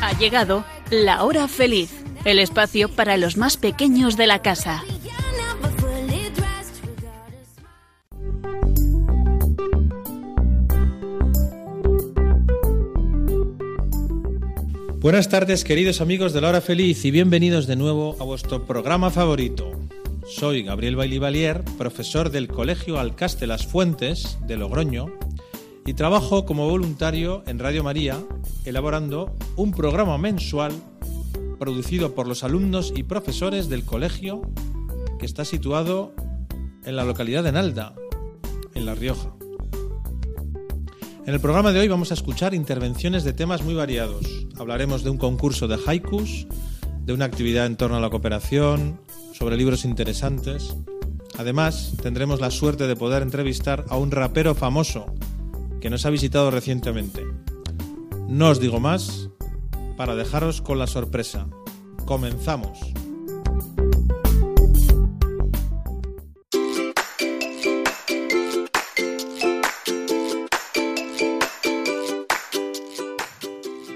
Ha llegado la hora feliz, el espacio para los más pequeños de la casa. Buenas tardes queridos amigos de la hora feliz y bienvenidos de nuevo a vuestro programa favorito. Soy Gabriel Bailivalier, profesor del Colegio Alcaste Las Fuentes de Logroño y trabajo como voluntario en Radio María elaborando un programa mensual producido por los alumnos y profesores del colegio que está situado en la localidad de Nalda, en La Rioja. En el programa de hoy vamos a escuchar intervenciones de temas muy variados. Hablaremos de un concurso de haikus, de una actividad en torno a la cooperación, sobre libros interesantes. Además, tendremos la suerte de poder entrevistar a un rapero famoso que nos ha visitado recientemente. No os digo más para dejaros con la sorpresa. Comenzamos.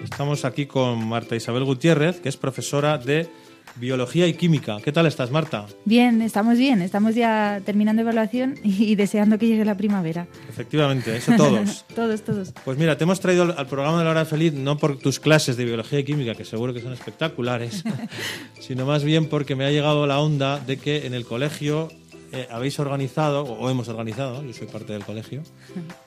Estamos aquí con Marta Isabel Gutiérrez, que es profesora de Biología y Química. ¿Qué tal estás, Marta? Bien, estamos bien. Estamos ya terminando evaluación y deseando que llegue la primavera. Efectivamente, eso todos. Todos, todos. Pues mira, te hemos traído al- programa de la hora feliz no por tus clases de biología y química, que seguro que son espectaculares, sino más bien porque me ha llegado la onda de que en el colegio eh, habéis organizado, o hemos organizado, yo soy parte del colegio,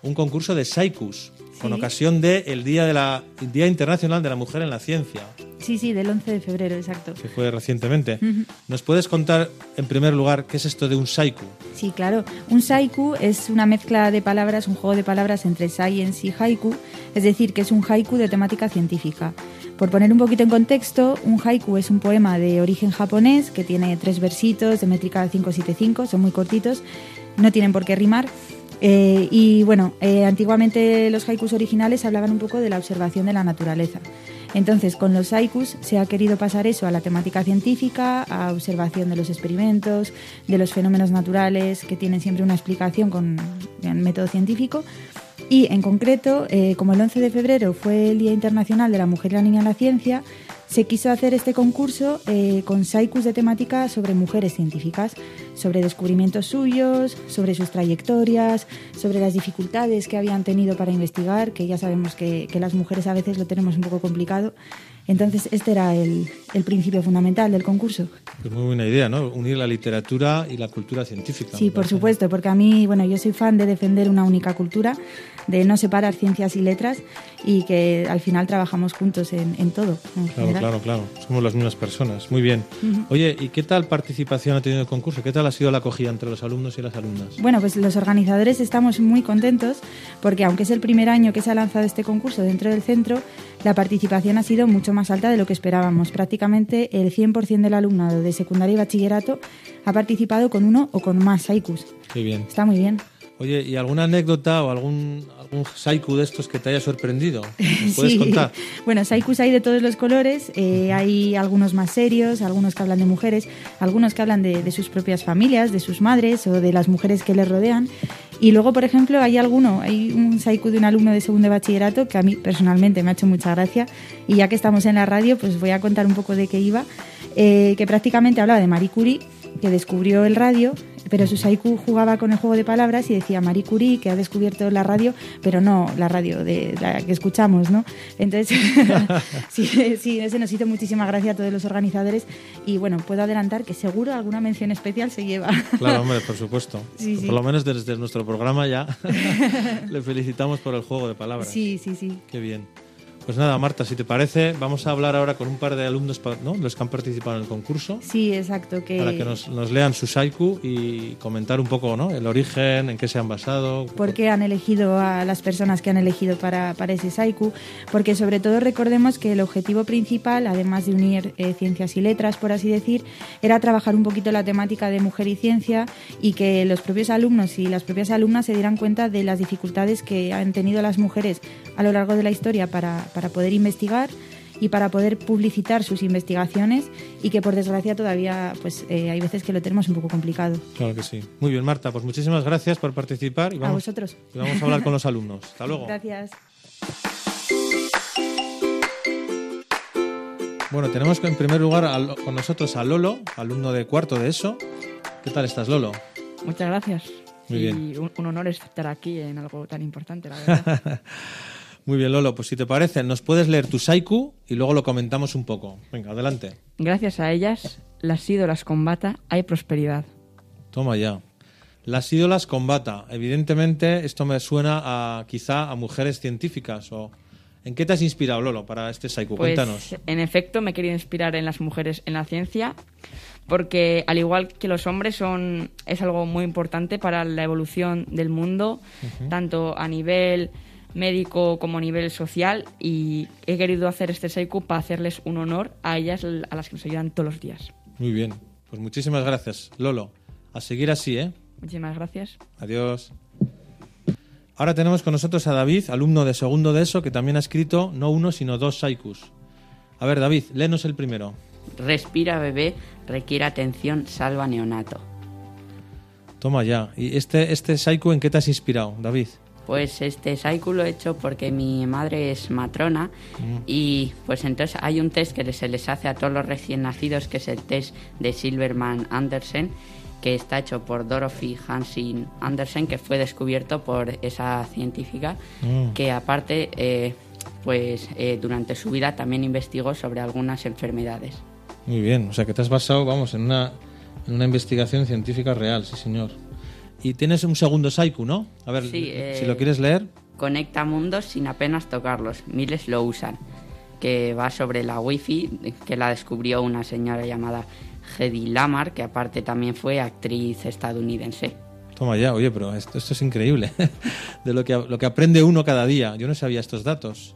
un concurso de Saikus, con ocasión del Día, de la, Día Internacional de la Mujer en la Ciencia, Sí, sí, del 11 de febrero, exacto. que fue recientemente. ¿Nos puedes contar, en primer lugar, qué es esto de un Saiku? Sí, claro. Un saiku es una mezcla de palabras, un juego de palabras entre science y haiku, es decir, que es un haiku de temática científica. Por poner un poquito en contexto, un haiku es un poema de origen japonés que tiene tres versitos de métrica 575, son muy cortitos, no tienen por qué rimar. Eh, y bueno, eh, antiguamente los haikus originales hablaban un poco de la observación de la naturaleza. Entonces, con los haikus se ha querido pasar eso a la temática científica, a observación de los experimentos, de los fenómenos naturales que tienen siempre una explicación con el método científico. Y en concreto, eh, como el 11 de febrero fue el Día Internacional de la Mujer y la Niña en la Ciencia, se quiso hacer este concurso eh, con saikus de temática sobre mujeres científicas, sobre descubrimientos suyos, sobre sus trayectorias, sobre las dificultades que habían tenido para investigar, que ya sabemos que, que las mujeres a veces lo tenemos un poco complicado. Entonces, este era el, el principio fundamental del concurso. Pues muy buena idea, ¿no? Unir la literatura y la cultura científica. Sí, por supuesto, porque a mí, bueno, yo soy fan de defender una única cultura, de no separar ciencias y letras y que al final trabajamos juntos en, en todo. en Claro, general. claro, claro. Somos las mismas personas. Muy bien. Oye, ¿y qué tal participación ha tenido el concurso? ¿Qué tal ha sido la acogida entre los alumnos y las alumnas? Bueno, pues los organizadores estamos muy contentos porque aunque es el primer año que se ha lanzado este concurso dentro del centro, la participación ha sido mucho más alta de lo que esperábamos. Prácticamente el 100% del alumnado de secundaria y bachillerato ha participado con uno o con más haikus. Qué bien. Está muy bien. Oye, ¿y alguna anécdota o algún, algún haiku de estos que te haya sorprendido? ¿Nos puedes Sí. contar? Bueno, haikus hay de todos los colores. eh, hay algunos más serios, algunos que hablan de mujeres, algunos que hablan de, de sus propias familias, de sus madres o de las mujeres que les rodean. Y luego, por ejemplo, hay alguno, hay un haiku de un alumno de segundo de bachillerato que a mí personalmente me ha hecho mucha gracia. Y ya que estamos en la radio, pues voy a contar un poco de qué iba. eh, que prácticamente hablaba de Marie Curie, que descubrió el radio, pero su haiku jugaba con el juego de palabras y decía Marie Curie, que ha descubierto la radio, pero no la radio de la que escuchamos, ¿no? Entonces, sí, sí, ese nos hizo muchísima gracia a todos los organizadores y bueno, puedo adelantar que seguro alguna mención especial se lleva. Claro, hombre, por supuesto. Sí, sí. Por lo menos desde nuestro programa ya le felicitamos por el juego de palabras. Sí, sí, sí. Qué bien. Pues nada, Marta, si te parece, vamos a hablar ahora con un par de alumnos, ¿no? los que han participado en el concurso, Sí, exacto. Que... para que nos, nos lean su haiku y comentar un poco ¿no? el origen, en qué se han basado. por qué han elegido a las personas que han elegido para, para ese Saiku, porque sobre todo recordemos que el objetivo principal, además de unir eh, ciencias y letras, por así decir, era trabajar un poquito la temática de mujer y ciencia y que los propios alumnos y las propias alumnas se dieran cuenta de las dificultades que han tenido las mujeres a lo largo de la historia para, para poder investigar y para poder publicitar sus investigaciones y que por desgracia todavía pues eh, hay veces que lo tenemos un poco complicado. Claro que sí. Muy bien, Marta, pues muchísimas gracias por participar y A vamos, vosotros. y vamos a hablar con los alumnos. Hasta luego. Gracias. Bueno, tenemos en primer lugar al- con nosotros a Lolo, alumno de cuarto de ESO. ¿Qué tal estás, Lolo? Muchas gracias. Muy y bien. Un, un honor estar aquí en algo tan importante, la verdad. Muy bien, Lolo, pues si te parece, nos puedes leer tu Saiku y luego lo comentamos un poco. Venga, adelante. Gracias a ellas, las ídolas combata, hay prosperidad. Toma ya. Las ídolas combata. Evidentemente, esto me suena a quizá a mujeres científicas o ¿En qué te has inspirado, Lolo, para este Saiku? Pues, Cuéntanos. en efecto, me he querido inspirar en las mujeres en la ciencia, porque al igual que los hombres son es algo muy importante para la evolución del mundo, tanto a nivel médico como a nivel social, y he querido hacer este Seiku para hacerles un honor a ellas, a las que nos ayudan todos los días. Muy bien. Pues muchísimas gracias, Lolo. A seguir así, ¿eh? Muchísimas gracias. Adiós. Ahora tenemos con nosotros a David, alumno de segundo de ESO, que también ha escrito no uno, sino dos Saikus. A ver, David, léenos el primero. Respira bebé, requiere atención, salva neonato. Toma ya. ¿Y este, este Saiku en qué te has inspirado, David? Pues este saiku lo he hecho porque mi madre es matrona y pues entonces hay un test que se les hace a todos los recién nacidos que es el test de Silverman Andersen que está hecho por Dorothy Hansen Andersen que fue descubierto por esa científica Mm. que aparte eh, pues eh, durante su vida también investigó sobre algunas enfermedades. Muy bien. O sea, que te has basado, vamos, en una, en una investigación científica real, sí, señor. Y tienes un segundo Saiku, ¿no? A ver, Sí, si eh, lo quieres leer. Conecta mundos sin apenas tocarlos. Miles lo usan. Que va sobre la wifi que la descubrió una señora llamada Hedy Lamar, que aparte también fue actriz estadounidense. Toma ya, oye, pero esto, esto es increíble. de lo que, lo que aprende uno cada día. Yo no sabía estos datos.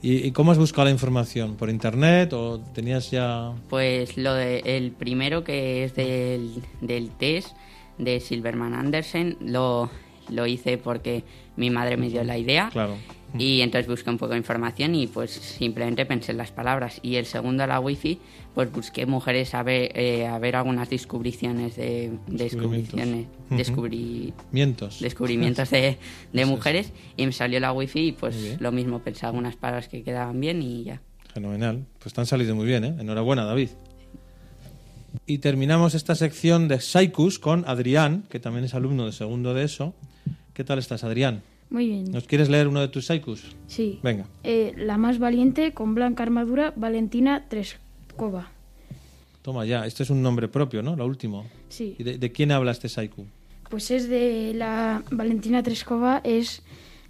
¿Y, y cómo has buscado la información? ¿Por internet o tenías ya...? Pues lo de, el primero que es del, del test de Silverman Andersen lo, lo hice porque mi madre me dio la idea. Claro. Y entonces busqué un poco de información y pues simplemente pensé en las palabras. Y el segundo, la wifi, pues busqué mujeres a ver, eh, a ver algunas descubriciones de Descubrimientos. descubriciones, Ujú. descubrí, Mientos. descubrimientos de, de mujeres y me salió la wifi y pues lo mismo, pensé algunas palabras que quedaban bien y ya. Fenomenal. Pues te han salido muy bien, ¿eh? Enhorabuena, David. Y terminamos esta sección de Saikus con Adrián, que también es alumno de segundo de ESO. ¿Qué tal estás, Adrián? Muy bien. ¿Nos quieres leer uno de tus Saikus? Sí. Venga. Eh, la más valiente, con blanca armadura, Valentina Treskova. Toma ya. Este es un nombre propio, ¿no? Lo último. Sí. ¿Y de, de quién habla este Saiku? Pues es de la Valentina Treskova, es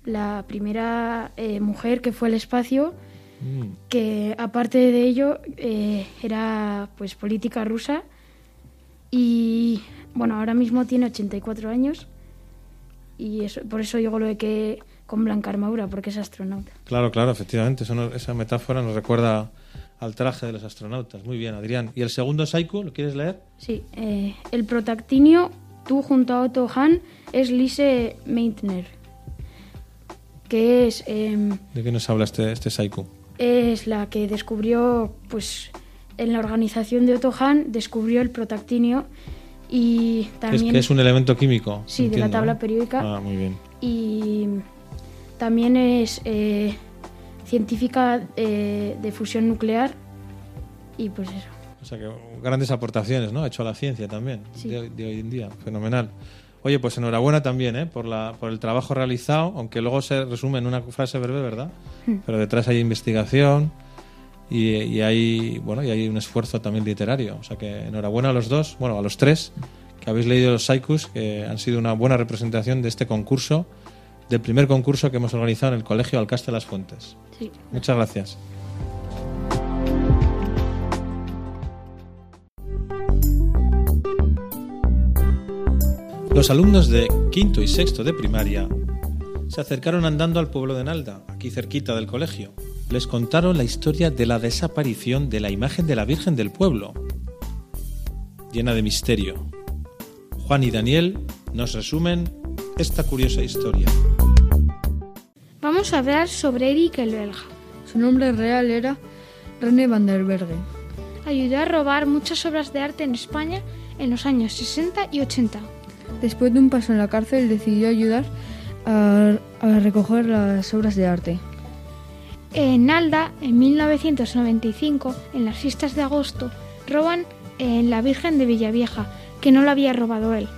la primera eh, mujer que fue al espacio, Mm, que aparte de ello eh, era pues política rusa y bueno, ahora mismo tiene 84 años y eso, por eso digo lo de que con blanca armadura, porque es astronauta. Claro, claro, efectivamente. Eso esa metáfora nos recuerda al traje de los astronautas. Muy bien, Adrián. ¿Y el segundo Saiku? ¿Lo quieres leer? Sí, eh, el protactinio, tú junto a Otto Hahn, es Lise Meitner, que es, em, ¿De qué nos habla este, este Saiku? Es la que descubrió, pues, en la organización de Otto Hahn, descubrió el protactinio y Es también... que es un elemento químico. Sí, de la tabla periódica. Ah, muy bien. Y también es eh, científica eh, de fusión nuclear y pues eso. O sea que grandes aportaciones, ¿no? Ha hecho a la ciencia también Sí. de, de hoy en día. Fenomenal. Oye, pues enhorabuena también, ¿eh? Por, la, por el trabajo realizado, aunque luego se resume en una frase breve, ¿verdad? Hmm. Pero detrás hay investigación y, y hay, bueno, y hay un esfuerzo también literario. O sea que enhorabuena a los dos, bueno, a los tres que habéis leído los Saikus, que han sido una buena representación de este concurso, del primer concurso que hemos organizado en el Colegio Alcaste Las Fuentes. Sí. Muchas gracias. Los alumnos de quinto y sexto de primaria se acercaron andando al pueblo de Nalda, aquí cerquita del colegio. Les contaron la historia de la desaparición de la imagen de la Virgen del pueblo, llena de misterio. Juan y Daniel nos resumen esta curiosa historia. Vamos a hablar sobre Eric el belga. Su nombre real era René van der Berge. Ayudó a robar muchas obras de arte en España en los años 60 y 80. Después de un paso en la cárcel decidió ayudar a, a recoger las obras de arte. En Alda, en 1995, en las fiestas de agosto, roban en la Virgen de Villavieja, que no la había robado él.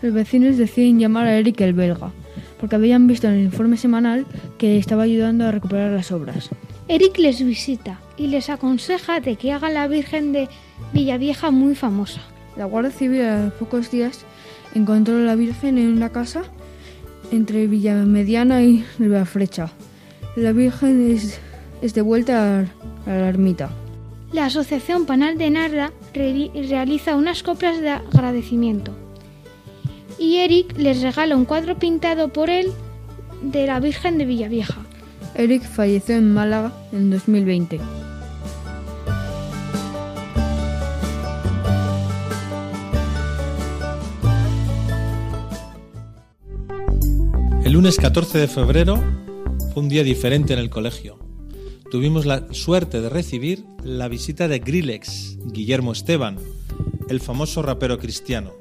Los vecinos deciden llamar a Eric el belga, porque habían visto en el informe semanal que estaba ayudando a recuperar las obras. Eric les visita y les aconseja de que hagan la Virgen de Villavieja muy famosa. La Guardia Civil a los pocos días encontró a la Virgen en una casa entre Villamediana y La Frecha. La Virgen es, es devuelta a, a la ermita. La Asociación Panal de Narda re- realiza unas copias de agradecimiento. Y Eric les regala un cuadro pintado por él de la Virgen de Villavieja. Eric falleció en Málaga en 2020. Lunes 14 de febrero fue un día diferente en el colegio. Tuvimos la suerte de recibir la visita de Grillex, Guillermo Esteban, el famoso rapero cristiano.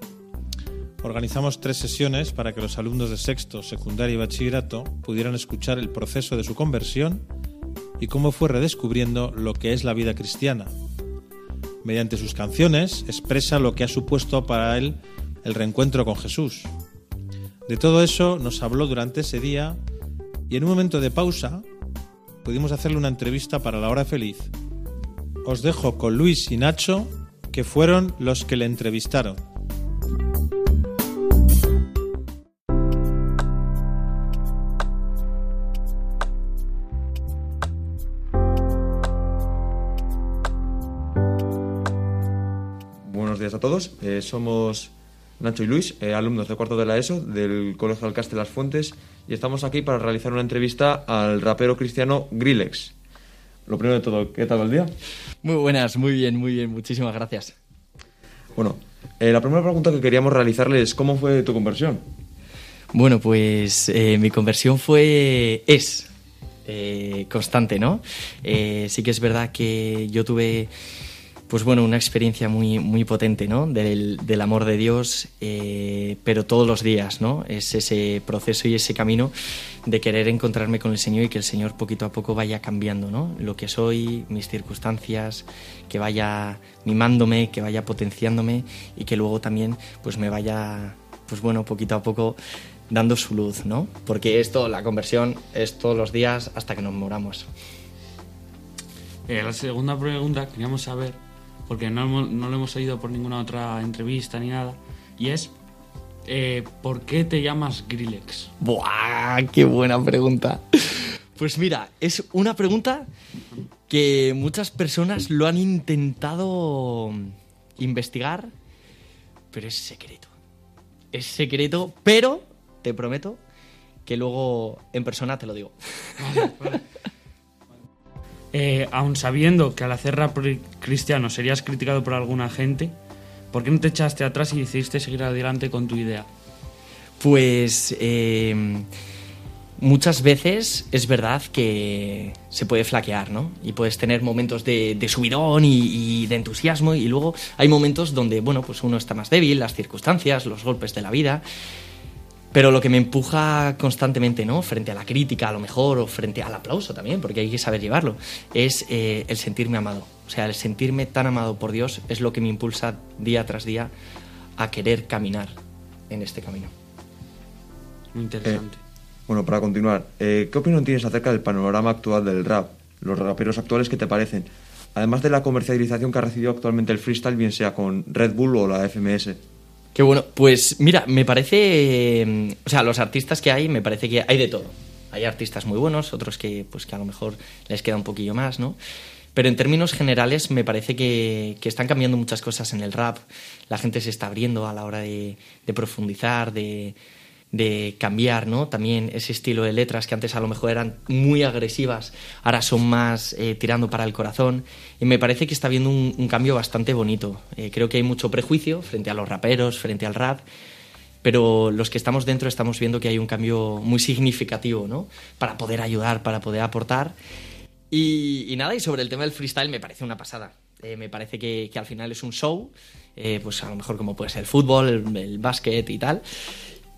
Organizamos tres sesiones para que los alumnos de sexto, secundaria y bachillerato pudieran escuchar el proceso de su conversión y cómo fue redescubriendo lo que es la vida cristiana. Mediante sus canciones expresa lo que ha supuesto para él el reencuentro con Jesús. De todo eso nos habló durante ese día y en un momento de pausa pudimos hacerle una entrevista para la hora feliz. Os dejo con Luis y Nacho, que fueron los que le entrevistaron. Buenos días a todos. Eh, somos Nacho y Luis, eh, alumnos de cuarto de la ESO del Colegio Alcaste Las Fuentes, y estamos aquí para realizar una entrevista al rapero cristiano Grillex. Lo primero de todo, ¿qué tal el día? Muy buenas, muy bien, muy bien, muchísimas gracias. Bueno, eh, la primera pregunta que queríamos realizarle es ¿cómo fue tu conversión? Bueno, pues eh, mi conversión fue, es constante, ¿no? Sí que es verdad que yo tuve, pues bueno, una experiencia muy, muy potente, ¿no? Del, del amor de Dios, eh, pero todos los días, ¿no? Es ese proceso y ese camino de querer encontrarme con el Señor y que el Señor poquito a poco vaya cambiando, ¿no? Lo que soy, mis circunstancias, que vaya mimándome, que vaya potenciándome y que luego también, pues me vaya, pues bueno, poquito a poco dando su luz, ¿no? Porque esto, la conversión, es todos los días hasta que nos moramos. Eh, la segunda pregunta queríamos saber, porque no, no lo hemos oído por ninguna otra entrevista ni nada, y es, eh, ¿por qué te llamas Grillex? ¡Buah! ¡Qué buena pregunta! Pues mira, es una pregunta que muchas personas lo han intentado investigar, pero es secreto. Es secreto, pero te prometo que luego en persona te lo digo. Eh, aun sabiendo que al hacer rap cristiano serías criticado por alguna gente, ¿por qué no te echaste atrás y decidiste seguir adelante con tu idea? Pues eh, muchas veces es verdad que se puede flaquear, ¿no? Y puedes tener momentos de, de subidón y, y de entusiasmo y luego hay momentos donde, bueno, pues uno está más débil, las circunstancias, los golpes de la vida. Pero lo que me empuja constantemente, ¿no? Frente a la crítica, a lo mejor, o frente al aplauso también, porque hay que saber llevarlo, es eh, el sentirme amado. O sea, el sentirme tan amado por Dios es lo que me impulsa día tras día a querer caminar en este camino. Muy interesante. Bueno, para continuar, eh, ¿qué opinión tienes acerca del panorama actual del rap? Los raperos actuales, ¿qué te parecen? Además de la comercialización que ha recibido actualmente el freestyle, bien sea con Red Bull o la FMS. Qué bueno. Pues mira, me parece. O sea, los artistas que hay, me parece que hay de todo. Hay artistas muy buenos, otros que, pues, que a lo mejor les queda un poquillo más, ¿no? Pero en términos generales me parece que, que están cambiando muchas cosas en el rap. La gente se está abriendo a la hora de profundizar, de, de cambiar, ¿no? También ese estilo de letras que antes a lo mejor eran muy agresivas, ahora son más eh, tirando para el corazón. Y me parece que está habiendo un, cambio bastante bonito. Eh, creo que hay mucho prejuicio frente a los raperos, frente al rap, pero los que estamos dentro estamos viendo que hay un cambio muy significativo, ¿no? Para poder ayudar, para poder aportar. Y, nada, y sobre el tema del freestyle me parece una pasada. Eh, me parece que, que al final es un show, pues a lo mejor como puede ser el fútbol, el, el básquet y tal.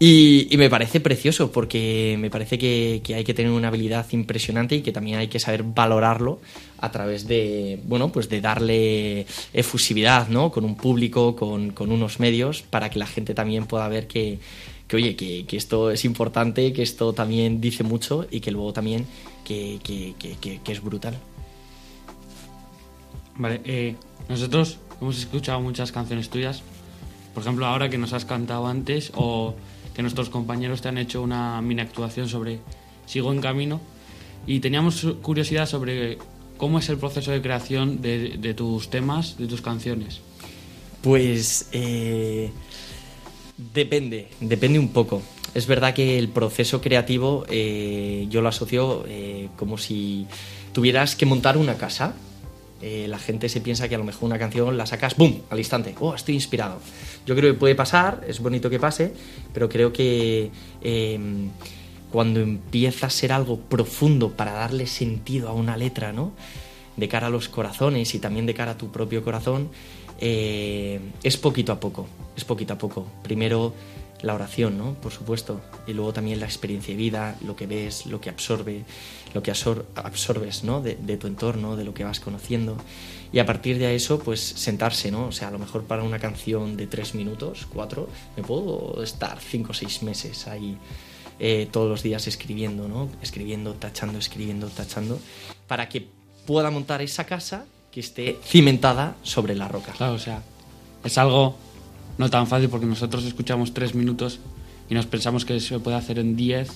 Y, me parece precioso porque me parece que, hay que tener una habilidad impresionante y que también hay que saber valorarlo a través de, bueno, pues de darle efusividad, ¿no? Con un público, con, con unos medios, para que la gente también pueda ver que, que oye, que, que esto es importante, que esto también dice mucho y que luego también que es brutal. Vale, eh, nosotros hemos escuchado muchas canciones tuyas. Por ejemplo, ahora que nos has cantado antes o que nuestros compañeros te han hecho una mini actuación sobre Sigo en Camino. Y teníamos curiosidad sobre cómo es el proceso de creación de, tus temas, de tus canciones. Pues eh, depende, depende un poco. Es verdad que el proceso creativo eh, yo lo asocio eh, como si tuvieras que montar una casa. Eh, la gente se piensa que a lo mejor una canción la sacas, ¡boom!, al instante. ¡Oh, estoy inspirado! Yo creo que puede pasar, es bonito que pase, pero creo que eh, cuando empieza a ser algo profundo para darle sentido a una letra, ¿no? De cara a los corazones y también de cara a tu propio corazón, eh, es poquito a poco, es poquito a poco. Primero la oración, ¿no? Por supuesto, y luego también la experiencia de vida, lo que ves, lo que absorbe, lo que absor- absorbes, ¿no? De, de tu entorno, de lo que vas conociendo. Y a partir de eso, pues sentarse, ¿no? O sea, a lo mejor para una canción de tres minutos, cuatro, me puedo estar cinco o seis meses ahí eh, todos los días escribiendo, ¿no? Escribiendo, tachando, escribiendo, tachando, para que pueda montar esa casa que esté cimentada sobre la roca. Claro, o sea, es algo no tan fácil porque nosotros escuchamos tres minutos y nos pensamos que se puede hacer en diez,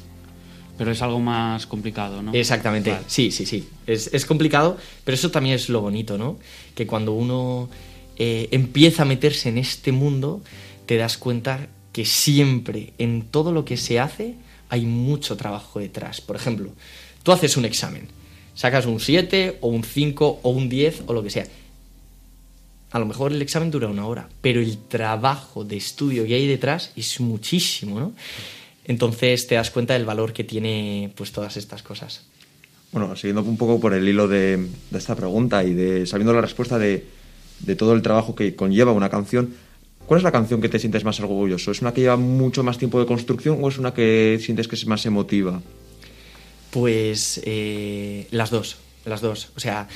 pero es algo más complicado, ¿no? Exactamente, Vale. sí, sí, sí. Es, es complicado, pero eso también es lo bonito, ¿no? Que cuando uno eh, empieza a meterse en este mundo, te das cuenta que siempre, en todo lo que se hace, hay mucho trabajo detrás. Por ejemplo, tú haces un examen, sacas un 7 o un 5 o un 10 o lo que sea. A lo mejor el examen dura una hora, pero el trabajo de estudio que hay detrás es muchísimo, ¿no? Entonces te das cuenta del valor que tiene pues todas estas cosas. Bueno, siguiendo un poco por el hilo de, de esta pregunta y de sabiendo la respuesta de, de todo el trabajo que conlleva una canción, ¿cuál es la canción que te sientes más orgulloso? ¿Es una que lleva mucho más tiempo de construcción o es una que sientes que es más emotiva? Pues eh, las dos, las dos. O sea,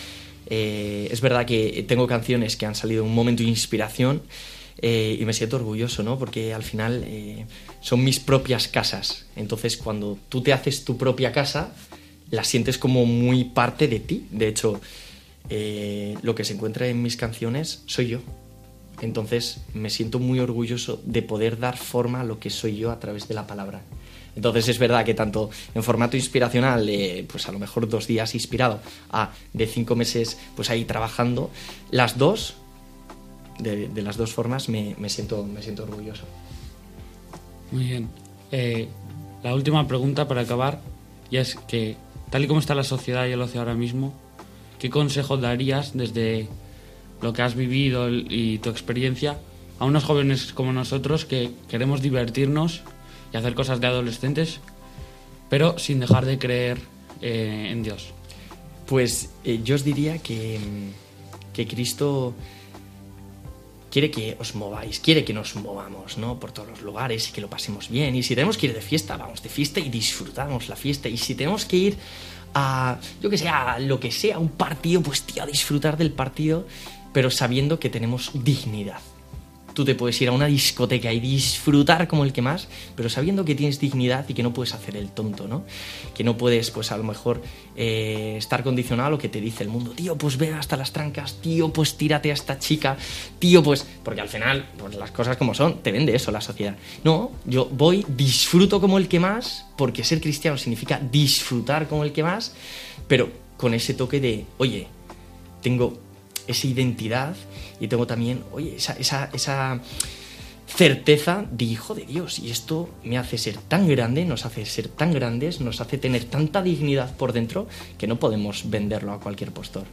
eh, es verdad que tengo canciones que han salido en un momento de inspiración eh, y me siento orgulloso, ¿no? Porque al final eh, son mis propias casas. Entonces, cuando tú te haces tu propia casa, la sientes como muy parte de ti. De hecho, eh, lo que se encuentra en mis canciones soy yo. Entonces, me siento muy orgulloso de poder dar forma a lo que soy yo a través de la palabra. Entonces es verdad que tanto en formato inspiracional, pues a lo mejor dos días inspirado, a de cinco meses pues ahí trabajando, las dos, de, de las dos formas me, me siento, me siento orgulloso. Muy bien. Eh, la última pregunta para acabar, y es que, tal y como está la sociedad y el ocio ahora mismo, ¿qué consejo darías desde lo que has vivido y tu experiencia a unos jóvenes como nosotros que queremos divertirnos y hacer cosas de adolescentes, pero sin dejar de creer eh, en Dios? Pues eh, yo os diría que, que Cristo quiere que os mováis, quiere que nos movamos, ¿no? Por todos los lugares y que lo pasemos bien. Y si tenemos que ir de fiesta, vamos de fiesta y disfrutamos la fiesta. Y si tenemos que ir a, yo que sé, a lo que sea, un partido, pues tío, a disfrutar del partido, pero sabiendo que tenemos dignidad. Tú te puedes ir a una discoteca y disfrutar como el que más, pero sabiendo que tienes dignidad y que no puedes hacer el tonto, ¿no? Que no puedes, pues a lo mejor, eh, estar condicionado a lo que te dice el mundo. Tío, pues ve hasta las trancas, tío, pues tírate a esta chica, tío, pues... Porque al final, pues las cosas como son, te vende eso la sociedad. No, yo voy, disfruto como el que más, porque ser cristiano significa disfrutar como el que más, pero con ese toque de, oye, tengo esa identidad y tengo también, oye, esa, esa, esa certeza de hijo de Dios. Y esto me hace ser tan grande, nos hace ser tan grandes, nos hace tener tanta dignidad por dentro que no podemos venderlo a cualquier postor.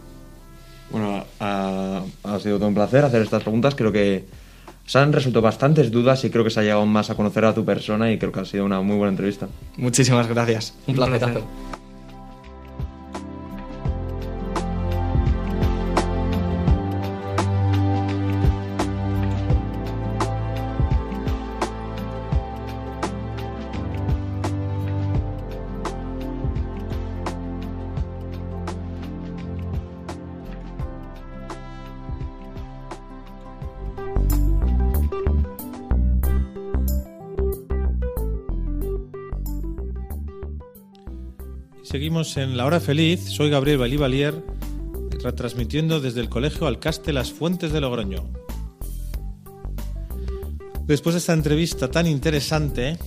Bueno, ha, ha sido todo un placer hacer estas preguntas. Creo que se han resuelto bastantes dudas y creo que se ha llegado más a conocer a tu persona y creo que ha sido una muy buena entrevista. Muchísimas gracias. Un, placer. Seguimos en La Hora Feliz. Soy Gabriel Balivalier, retransmitiendo desde el Colegio Alcaste Las Fuentes de Logroño. Después de esta entrevista tan interesante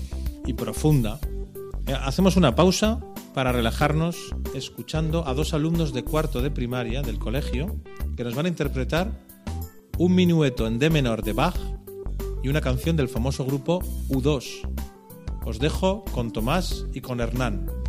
y profunda, eh, hacemos una pausa para relajarnos escuchando a dos alumnos de cuarto de primaria del colegio que nos van a interpretar un minueto en D menor de Bach y una canción del famoso grupo U2. Os dejo con Tomás y con Hernán.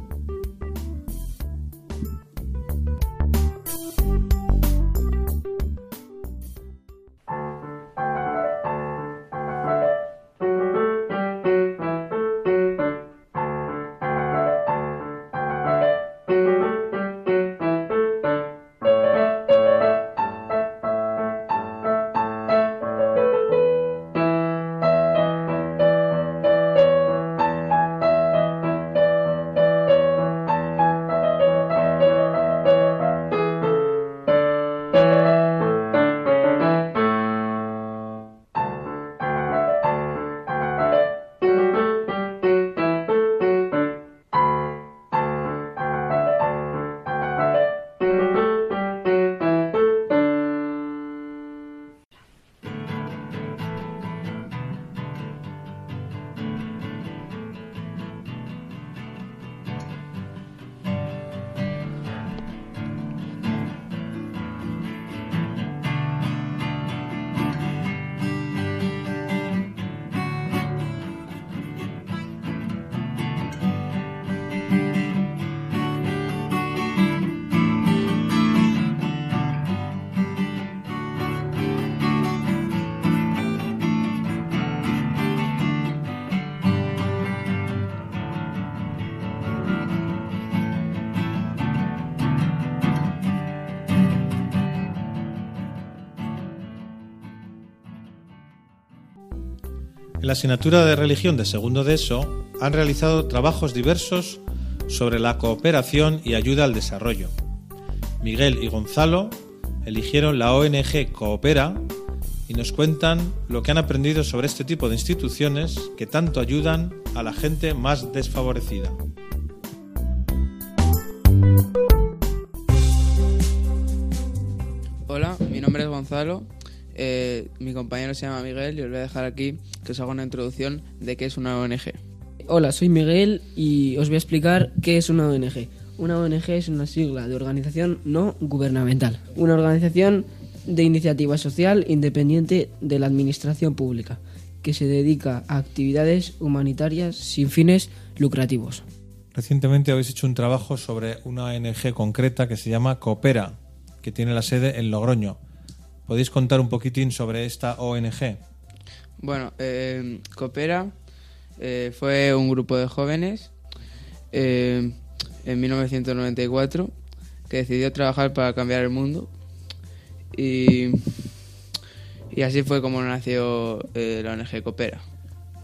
En la asignatura de religión de segundo de ESO han realizado trabajos diversos sobre la cooperación y ayuda al desarrollo. Miguel y Gonzalo eligieron la ONG Coopera y nos cuentan lo que han aprendido sobre este tipo de instituciones que tanto ayudan a la gente más desfavorecida. Hola, mi nombre es Gonzalo. Eh, mi compañero se llama Miguel y os voy a dejar aquí que os haga una introducción de qué es una ONG. Hola, soy Miguel y os voy a explicar qué es una ONG. Una ONG es una sigla de organización no gubernamental, una organización de iniciativa social independiente de la administración pública, que se dedica a actividades humanitarias sin fines lucrativos. Recientemente habéis hecho un trabajo sobre una ONG concreta que se llama Coopera, que tiene la sede en Logroño. ¿Podéis contar un poquitín sobre esta ONG? Bueno, eh, Coopera eh, fue un grupo de jóvenes eh, en 1994 que decidió trabajar para cambiar el mundo y, y así fue como nació eh, la ONG Coopera.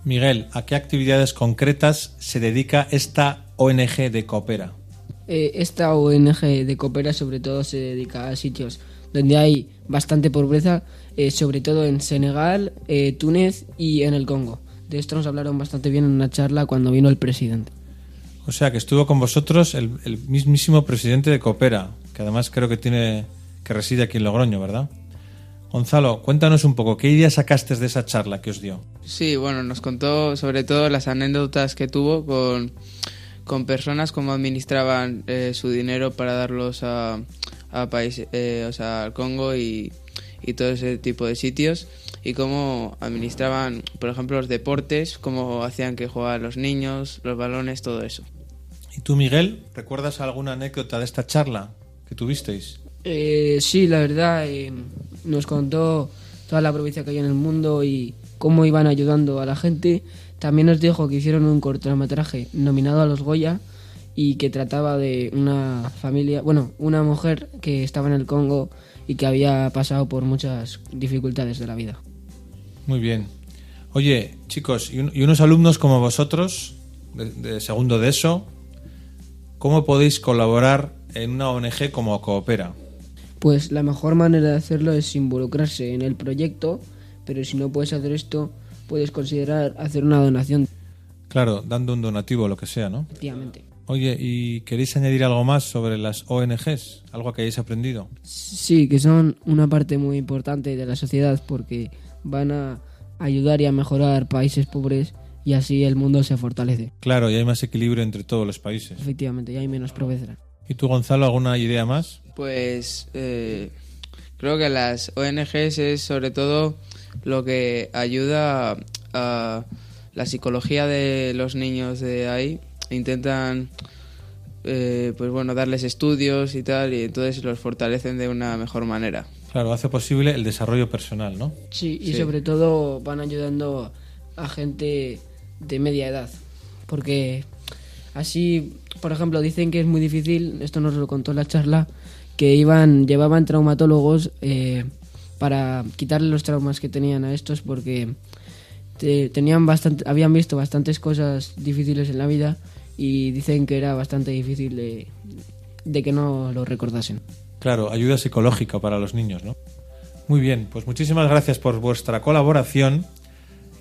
Miguel, ¿a qué actividades concretas se dedica esta ONG de Coopera? Eh, esta ONG de Coopera sobre todo se dedica a sitios donde hay bastante pobreza, eh, sobre todo en Senegal, eh, Túnez y en el Congo. De esto nos hablaron bastante bien en una charla cuando vino el presidente. O sea, que estuvo con vosotros el, el mismísimo presidente de Coopera, que además creo que tiene que reside aquí en Logroño, ¿verdad? Gonzalo, cuéntanos un poco, ¿qué ideas sacaste de esa charla que os dio? Sí, bueno, nos contó sobre todo las anécdotas que tuvo con, con personas, cómo administraban eh, su dinero para darlos a, a país, eh, o sea, al Congo y, y todo ese tipo de sitios y cómo administraban, por ejemplo, los deportes, cómo hacían que jugaran los niños, los balones, todo eso. ¿Y tú, Miguel, recuerdas alguna anécdota de esta charla que tuvisteis? Eh, sí, la verdad, eh, nos contó toda la provincia que hay en el mundo y cómo iban ayudando a la gente. También nos dijo que hicieron un cortometraje nominado a los Goya y que trataba de una familia, bueno, una mujer que estaba en el Congo y que había pasado por muchas dificultades de la vida. Muy bien. Oye, chicos, y, un- y unos alumnos como vosotros, de, de segundo de eso, ¿cómo podéis colaborar en una ONG como Coopera? Pues la mejor manera de hacerlo es involucrarse en el proyecto, pero si no puedes hacer esto, puedes considerar hacer una donación. Claro, dando un donativo o lo que sea, ¿no? Efectivamente. Oye, ¿y queréis añadir algo más sobre las ONGs? ¿Algo que hayáis aprendido? Sí, que son una parte muy importante de la sociedad porque van a ayudar y a mejorar países pobres y así el mundo se fortalece. Claro, y hay más equilibrio entre todos los países. Efectivamente, y hay menos pobreza. ¿Y tú, Gonzalo, alguna idea más? Pues eh, creo que las ONGs es sobre todo lo que ayuda a la psicología de los niños de ahí. Intentan, eh, pues bueno, darles estudios y tal, y entonces los fortalecen de una mejor manera. Claro, hace posible el desarrollo personal, ¿no? Sí, y Sí. sobre todo van ayudando a gente de media edad. Porque así, por ejemplo, dicen que es muy difícil, esto nos lo contó en la charla, que iban, llevaban traumatólogos eh, para quitarle los traumas que tenían a estos porque te- tenían bastante, habían visto bastantes cosas difíciles en la vida y dicen que era bastante difícil de, de que no lo recordasen. Claro, ayuda psicológica para los niños, ¿no? Muy bien, pues muchísimas gracias por vuestra colaboración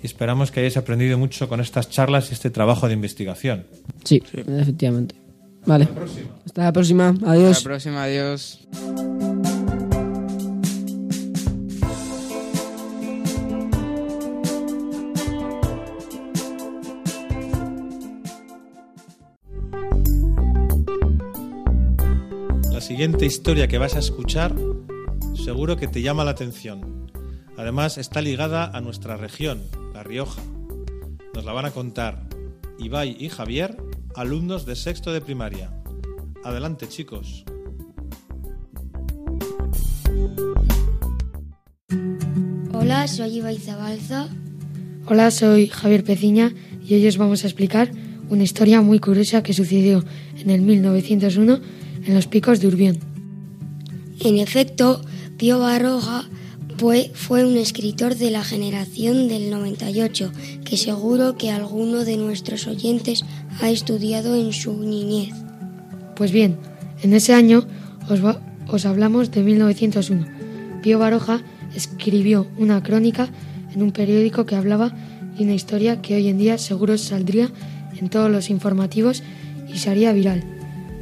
y esperamos que hayáis aprendido mucho con estas charlas y este trabajo de investigación. Sí, efectivamente. Vale. Hasta la próxima. Adiós. Hasta la próxima, adiós. Siguiente historia que vas a escuchar seguro que te llama la atención. Además está ligada a nuestra región, La Rioja. Nos la van a contar Ibai y Javier, alumnos de sexto de primaria. Adelante chicos. Hola, soy Ibai Zabalza. Hola, soy Javier Peciña y hoy os vamos a explicar una historia muy curiosa que sucedió en el 1901 en los picos de Urbión. En efecto, Pío Baroja fue, fue un escritor de la generación del 98 que seguro que alguno de nuestros oyentes ha estudiado en su niñez. Pues bien, en ese año os, va- os hablamos de 1901. Pío Baroja escribió una crónica en un periódico que hablaba de una historia que hoy en día seguro saldría en todos los informativos y se haría viral.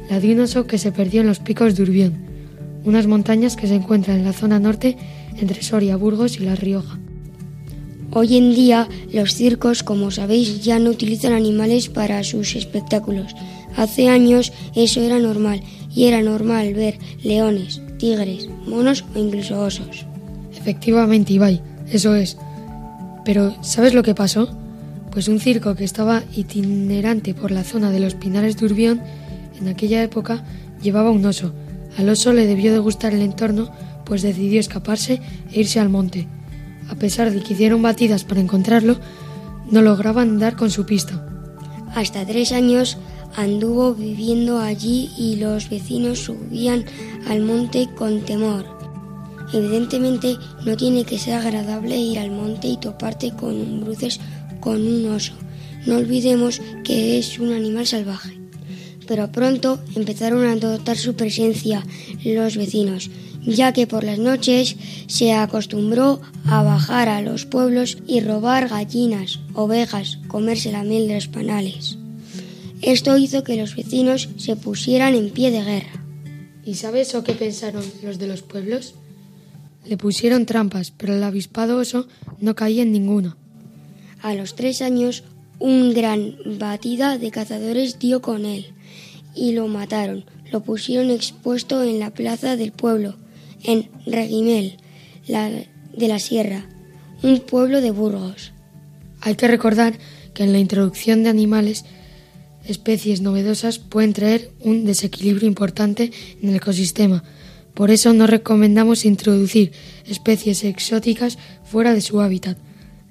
La de un oso que se perdió en los picos de Urbión, unas montañas que se encuentran en la zona norte entre Soria, Burgos y La Rioja. Hoy en día los circos, como sabéis, ya no utilizan animales para sus espectáculos. Hace años eso era normal y era normal ver leones, tigres, monos o incluso osos. Efectivamente, Ibai, eso es. Pero, ¿sabes lo que pasó? Pues un circo que estaba itinerante por la zona de los Pinares de Urbión, en aquella época llevaba un oso. Al oso le debió de gustar el entorno, pues decidió escaparse e irse al monte. A pesar de que hicieron batidas para encontrarlo, no lograban dar con su pista. Hasta tres años anduvo viviendo allí y los vecinos subían al monte con temor. Evidentemente no tiene que ser agradable ir al monte y toparte con un bruces con un oso. No olvidemos que es un animal salvaje. Pero pronto empezaron a notar su presencia los vecinos, ya que por las noches se acostumbró a bajar a los pueblos y robar gallinas, ovejas, comerse la miel de los panales. Esto hizo que los vecinos se pusieran en pie de guerra. ¿Y sabes o qué pensaron los de los pueblos? Le pusieron trampas, pero el avispado oso no caía en ninguna. A los tres años, un gran batida de cazadores dio con él y lo mataron. Lo pusieron expuesto en la plaza del pueblo, en Reguimel, la, de la Sierra, un pueblo de Burgos. Hay que recordar que en la introducción de animales, especies novedosas pueden traer un desequilibrio importante en el ecosistema. Por eso no recomendamos introducir especies exóticas fuera de su hábitat.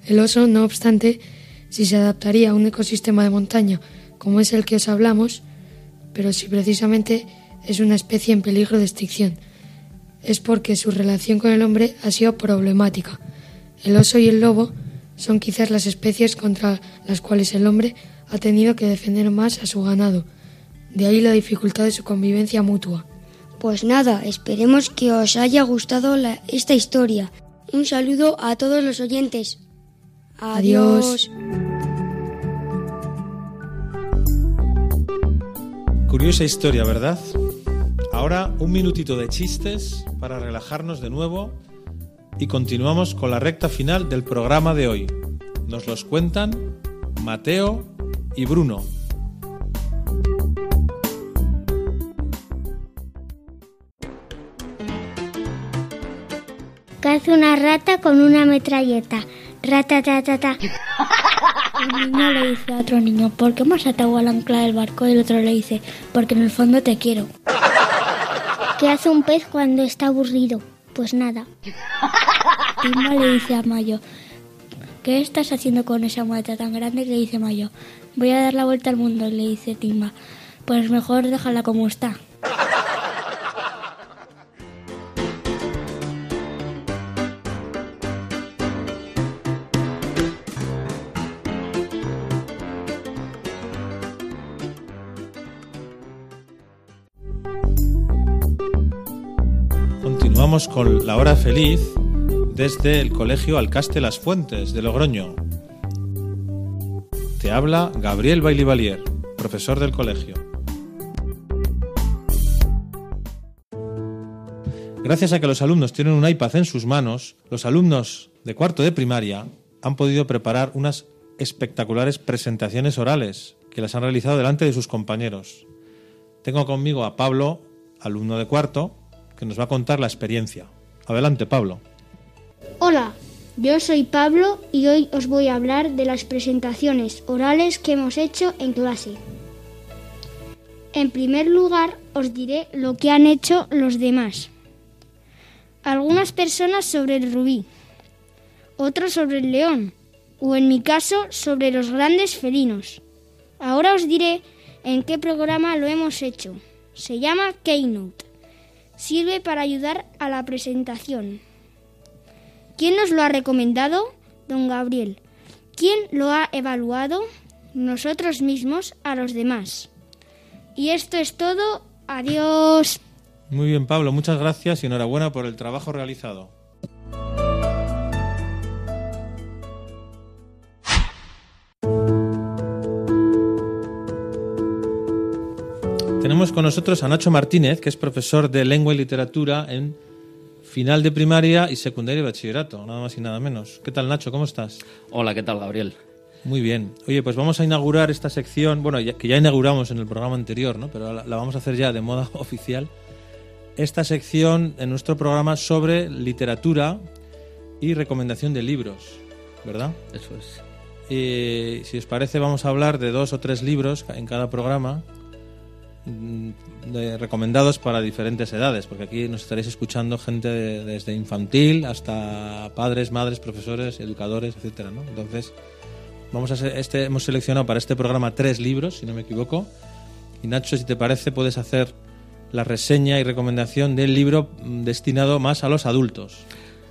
El oso, no obstante, si se adaptaría a un ecosistema de montaña como es el que os hablamos, pero si precisamente es una especie en peligro de extinción, es porque su relación con el hombre ha sido problemática. El oso y el lobo son quizás las especies contra las cuales el hombre ha tenido que defender más a su ganado. De ahí la dificultad de su convivencia mutua. Pues nada, esperemos que os haya gustado la- esta historia. Un saludo a todos los oyentes. Adiós. Adiós. Curiosa historia, ¿verdad? Ahora un minutito de chistes para relajarnos de nuevo y continuamos con la recta final del programa de hoy. Nos los cuentan Mateo y Bruno. ¿Qué hace una rata con una metralleta? Rata, ta, ta, ta. Un niño le dice a otro niño, ¿por qué me has atado al ancla del barco? Y el otro le dice, porque en el fondo te quiero. ¿Qué hace un pez cuando está aburrido? Pues nada. Timba le dice a Mayo, ¿qué estás haciendo con esa maleta tan grande? Le dice Mayo, voy a dar la vuelta al mundo. Y le dice Timba, pues mejor déjala como está. Con la hora feliz desde el Colegio Alcaste Las Fuentes de Logroño. Te habla Gabriel Bailivalier, profesor del colegio. Gracias a que los alumnos tienen un iPad en sus manos, los alumnos de cuarto de primaria han podido preparar unas espectaculares presentaciones orales que las han realizado delante de sus compañeros. Tengo conmigo a Pablo, alumno de cuarto, que nos va a contar la experiencia. Adelante, Pablo. Hola, yo soy Pablo y hoy os voy a hablar de las presentaciones orales que hemos hecho en clase. En primer lugar, os diré lo que han hecho los demás. Algunas personas sobre el rubí, otros sobre el león, o en mi caso sobre los grandes felinos. Ahora os diré en qué programa lo hemos hecho. Se llama Keynote. Sirve para ayudar a la presentación. ¿Quién nos lo ha recomendado? Don Gabriel. ¿Quién lo ha evaluado? Nosotros mismos a los demás. Y esto es todo. Adiós. Muy bien, Pablo, muchas gracias y enhorabuena por el trabajo realizado. Tenemos con nosotros a Nacho Martínez, que es profesor de lengua y literatura en final de primaria y secundaria y bachillerato, nada más y nada menos. ¿Qué tal, Nacho? ¿Cómo estás? Hola, ¿qué tal, Gabriel? Muy bien. Oye, pues vamos a inaugurar esta sección, bueno, ya- que ya inauguramos en el programa anterior, ¿no? Pero la, la vamos a hacer ya de moda oficial. Esta sección en nuestro programa sobre literatura y recomendación de libros, ¿verdad? Eso es. Y si os parece, vamos a hablar de dos o tres libros en cada programa de- recomendados para diferentes edades, porque aquí nos estaréis escuchando gente de- desde infantil hasta padres, madres, profesores, educadores, etcétera, ¿no? Entonces, vamos a ser- este hemos seleccionado para este programa tres libros, si no me equivoco. Y Nacho, si te parece, puedes hacer la reseña y recomendación del libro mm, destinado más a los adultos.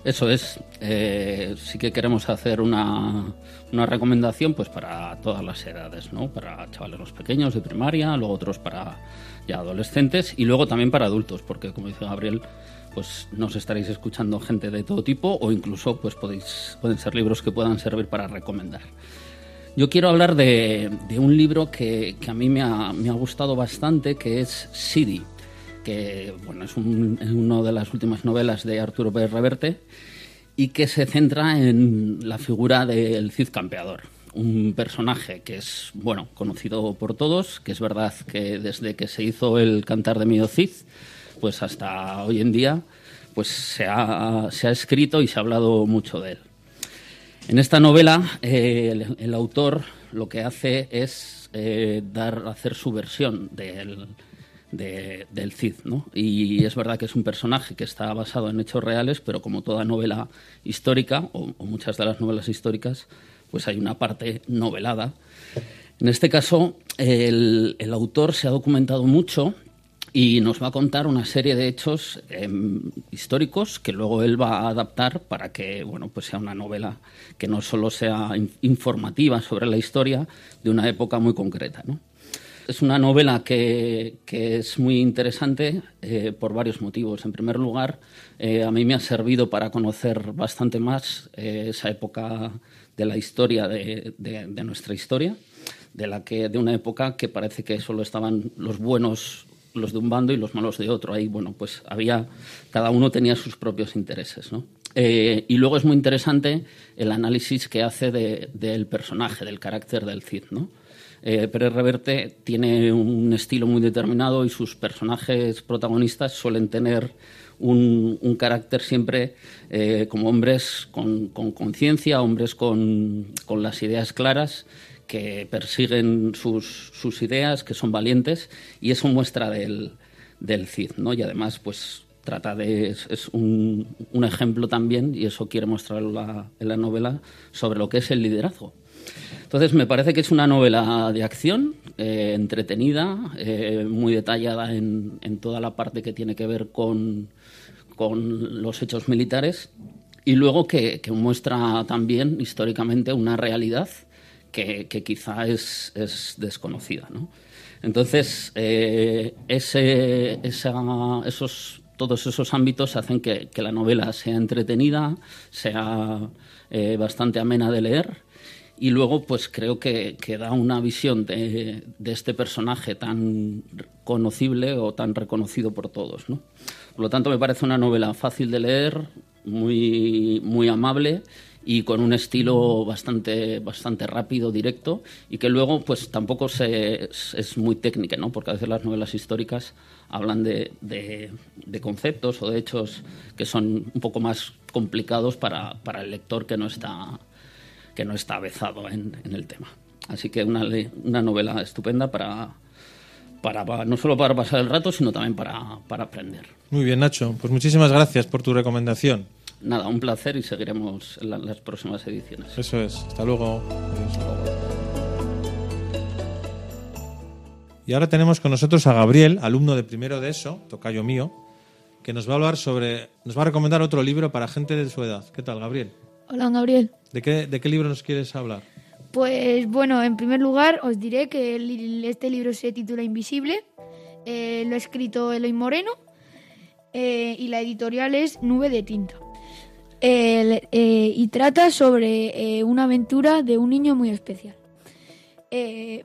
Eso es. Eh, sí que queremos hacer una, una recomendación pues para todas las edades, ¿no? Para chavales los pequeños de primaria, luego otros para ya adolescentes y luego también para adultos, porque como dice Gabriel, pues nos estaréis escuchando gente de todo tipo o incluso pues podéis pueden ser libros que puedan servir para recomendar. Yo quiero hablar de, de un libro que, que a mí me ha, me ha gustado bastante, que es Sidi, que bueno, es, un- es una de las últimas novelas de Arturo Pérez Reverte y que se centra en la figura del Cid Campeador, un personaje que es bueno conocido por todos, que es verdad que desde que se hizo el Cantar de Medio Cid, pues hasta hoy en día, pues se ha, se ha escrito y se ha hablado mucho de él. En esta novela, eh, el, el autor lo que hace es eh, dar, hacer su versión del, de- del Cid, ¿no? Y es verdad que es un personaje que está basado en hechos reales, pero como toda novela histórica, o, muchas de las novelas históricas, pues hay una parte novelada. En este caso, el, autor se ha documentado mucho y nos va a contar una serie de hechos em, históricos que luego él va a adaptar para que bueno pues sea una novela que no solo sea in- informativa sobre la historia de una época muy concreta ¿no? Es una novela que, que es muy interesante eh, por varios motivos. En primer lugar, eh, a mí me ha servido para conocer bastante más eh, esa época de la historia, de, de- de nuestra historia, de la que de una época que parece que solo estaban los buenos los de un bando y los malos de otro. Ahí, bueno, pues había, cada uno tenía sus propios intereses, ¿no? Eh, y luego es muy interesante el análisis que hace de- del personaje, del carácter del Cid, ¿no? Eh, Pérez Reverte tiene un estilo muy determinado y sus personajes protagonistas suelen tener un, carácter siempre eh, como hombres con con conciencia, hombres con, las ideas claras, que persiguen sus, ideas, que son valientes, y eso muestra del, Cid, ¿no? Y además, pues trata de es, un, ejemplo también y eso quiere mostrar la- en la novela sobre lo que es el liderazgo entonces me parece que es una novela de acción eh, entretenida eh, muy detallada en, en toda la parte que tiene que ver con, con los hechos militares y luego que, que muestra también históricamente una realidad que, que quizá es, es desconocida ¿no? Entonces, eh, ese, esa- esos, todos esos ámbitos hacen que, que la novela sea entretenida, sea eh, bastante amena de leer y luego pues creo que, que da una visión de, de este personaje tan conocible o tan reconocido por todos. ¿no? Por lo tanto, me parece una novela fácil de leer, muy, muy amable y con un estilo bastante, bastante rápido, directo, y que luego pues tampoco se, es, muy técnica, ¿no? porque a veces las novelas históricas hablan de, de- de conceptos o de hechos que son un poco más complicados para, para el lector que no está, que no está avezado en, en el tema. Así que una, una novela estupenda para, para, para- no solo para pasar el rato, sino también para, para aprender. Muy bien, Nacho. Pues muchísimas gracias por tu recomendación. Nada, un placer y seguiremos en la- las próximas ediciones. Eso es. Hasta luego. Y ahora tenemos con nosotros a Gabriel, alumno de primero de ESO, tocayo mío, que nos va a hablar sobre, nos va a recomendar otro libro para gente de su edad. ¿Qué tal, Gabriel? Hola, Gabriel. ¿De qué, de qué libro nos quieres hablar? Pues bueno, en primer lugar os diré que el- este libro se titula Invisible. Eh, lo ha escrito Eloy Moreno eh, y la editorial es Nube de Tinta. Eh, y trata sobre una aventura de un niño muy especial.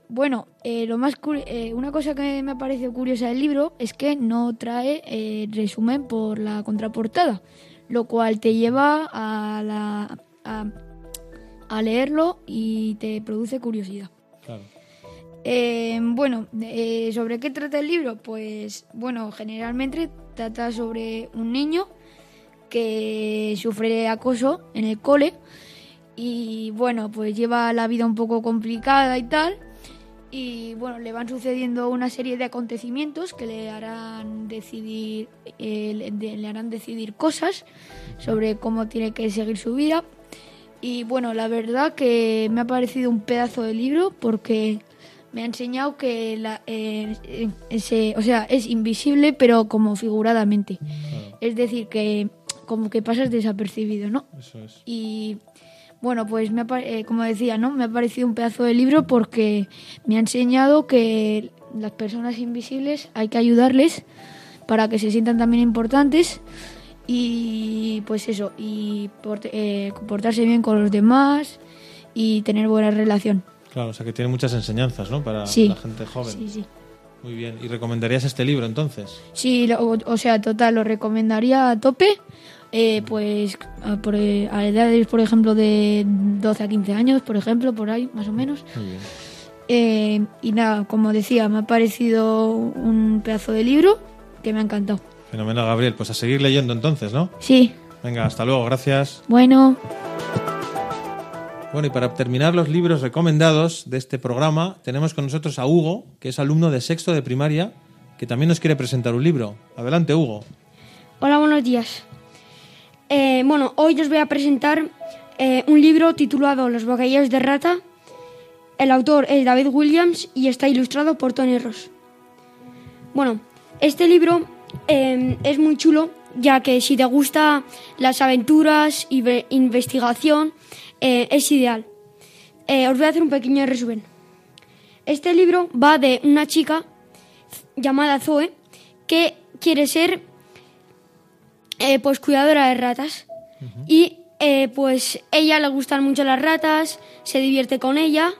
Bueno, lo más una cosa que me ha parecido curiosa del libro es que no trae resumen por la contraportada, lo cual te lleva a, la, a, a leerlo y te produce curiosidad. Claro. Eh, bueno, eh, ¿sobre qué trata el libro? Pues bueno, generalmente trata sobre un niño que sufre acoso en el cole y bueno, pues lleva la vida un poco complicada y tal. Y bueno, le van sucediendo una serie de acontecimientos que le harán decidir, eh, le, de- le harán decidir cosas sobre cómo tiene que seguir su vida. Y bueno, la verdad que me ha parecido un pedazo de libro porque me ha enseñado que la, eh, ese, o sea, es invisible pero como figuradamente. Es decir, que como que pasas desapercibido, ¿no? Eso es. Y bueno, pues me ha eh, como decía, ¿no? Me ha parecido un pedazo de libro porque me ha enseñado que las personas invisibles hay que ayudarles para que se sientan también importantes y pues eso, y eh, comportarse bien con los demás y tener buena relación. Claro, o sea que tiene muchas enseñanzas, ¿no? Para Sí. la gente joven. Sí, sí. Muy bien. ¿Y recomendarías este libro entonces? Sí, lo- o sea, total, lo recomendaría a tope. Eh, pues a, por, eh, a edades, por ejemplo, de 12 a 15 años, por ejemplo, por ahí, más o menos. Muy bien. Eh, y nada, como decía, me ha parecido un pedazo de libro que me ha encantado. Fenomenal, Gabriel. Pues a seguir leyendo entonces, ¿no? Sí, Venga, hasta luego. Gracias. bueno. Bueno, y para terminar los libros recomendados de este programa, tenemos con nosotros a Hugo, que es alumno de sexto de primaria, que también nos quiere presentar un libro. Adelante, Hugo. Hola, buenos días. Eh, bueno, hoy os voy a presentar eh, un libro titulado Los bocadillos de rata. El autor es David Williams y está ilustrado por Tony Ross. Bueno, este libro eh, es muy chulo, ya que si te gustan las aventuras y ve- investigación, eh, es ideal. Os voy a hacer un pequeño resumen. Este libro va de una chica llamada Zoe que quiere ser eh, pues cuidadora de ratas. Y eh, pues ella le gustan mucho las ratas, se divierte con ella.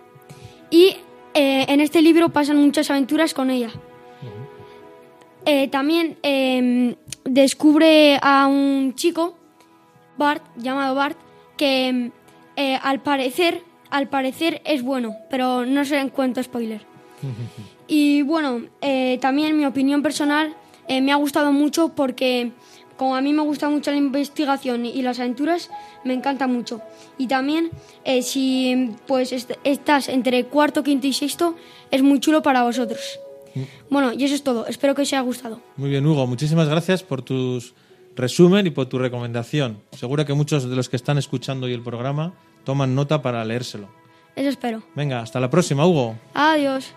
Y eh, en este libro pasan muchas aventuras con ella. También eh, descubre a un chico, Bart, llamado Bart, que eh, al parecer, al parecer es bueno, pero no se cuento spoiler. Y bueno, también mi opinión personal me ha gustado mucho porque como a mí me gusta mucho la investigación y las aventuras, me encanta mucho. Y también eh, si pues est- estás entre cuarto, quinto y sexto, es muy chulo para vosotros. Bueno, y eso es todo. Espero que os haya gustado. Muy bien, Hugo. Muchísimas gracias por tus resumen y por tu recomendación. Seguro que muchos de los que están escuchando hoy el programa toman nota para leérselo. Eso espero. Venga, hasta la próxima, Hugo. Adiós.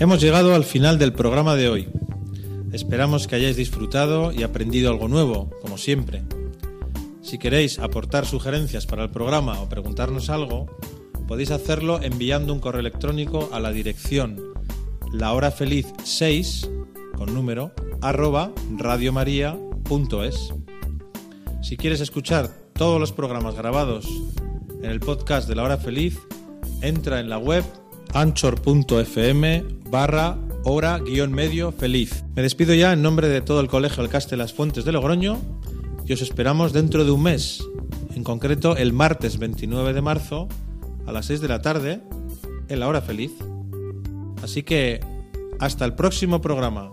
Hemos llegado al final del programa de hoy. Esperamos que hayáis disfrutado y aprendido algo nuevo, como siempre. Si queréis aportar sugerencias para el programa o preguntarnos algo, podéis hacerlo enviando un correo electrónico a la dirección lahorafeliz6 con número arroba radiomaria.es. Si quieres escuchar todos los programas grabados en el podcast de La Hora Feliz, entra en la web anchor.fm barra hora guion medio feliz. Me despido ya en nombre de todo el Colegio Alcaste Las Fuentes de Logroño y os esperamos dentro de un mes, en concreto el martes 29 de marzo a las 6 de la tarde en La Hora Feliz. Así que hasta el próximo programa.